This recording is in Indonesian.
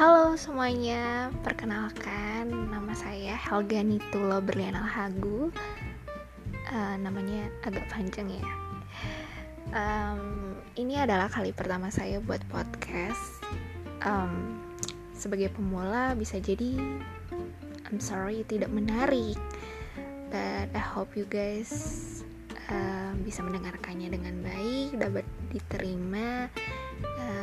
Halo semuanya, perkenalkan nama saya Helga Nitulo Berliana Hagu uh, eh, Namanya agak panjang ya. Um, Ini adalah kali pertama saya buat podcast. Um, Sebagai pemula bisa jadi I'm sorry tidak menarik. But I hope you guys uh, bisa mendengarkannya dengan baik Dapat diterima uh,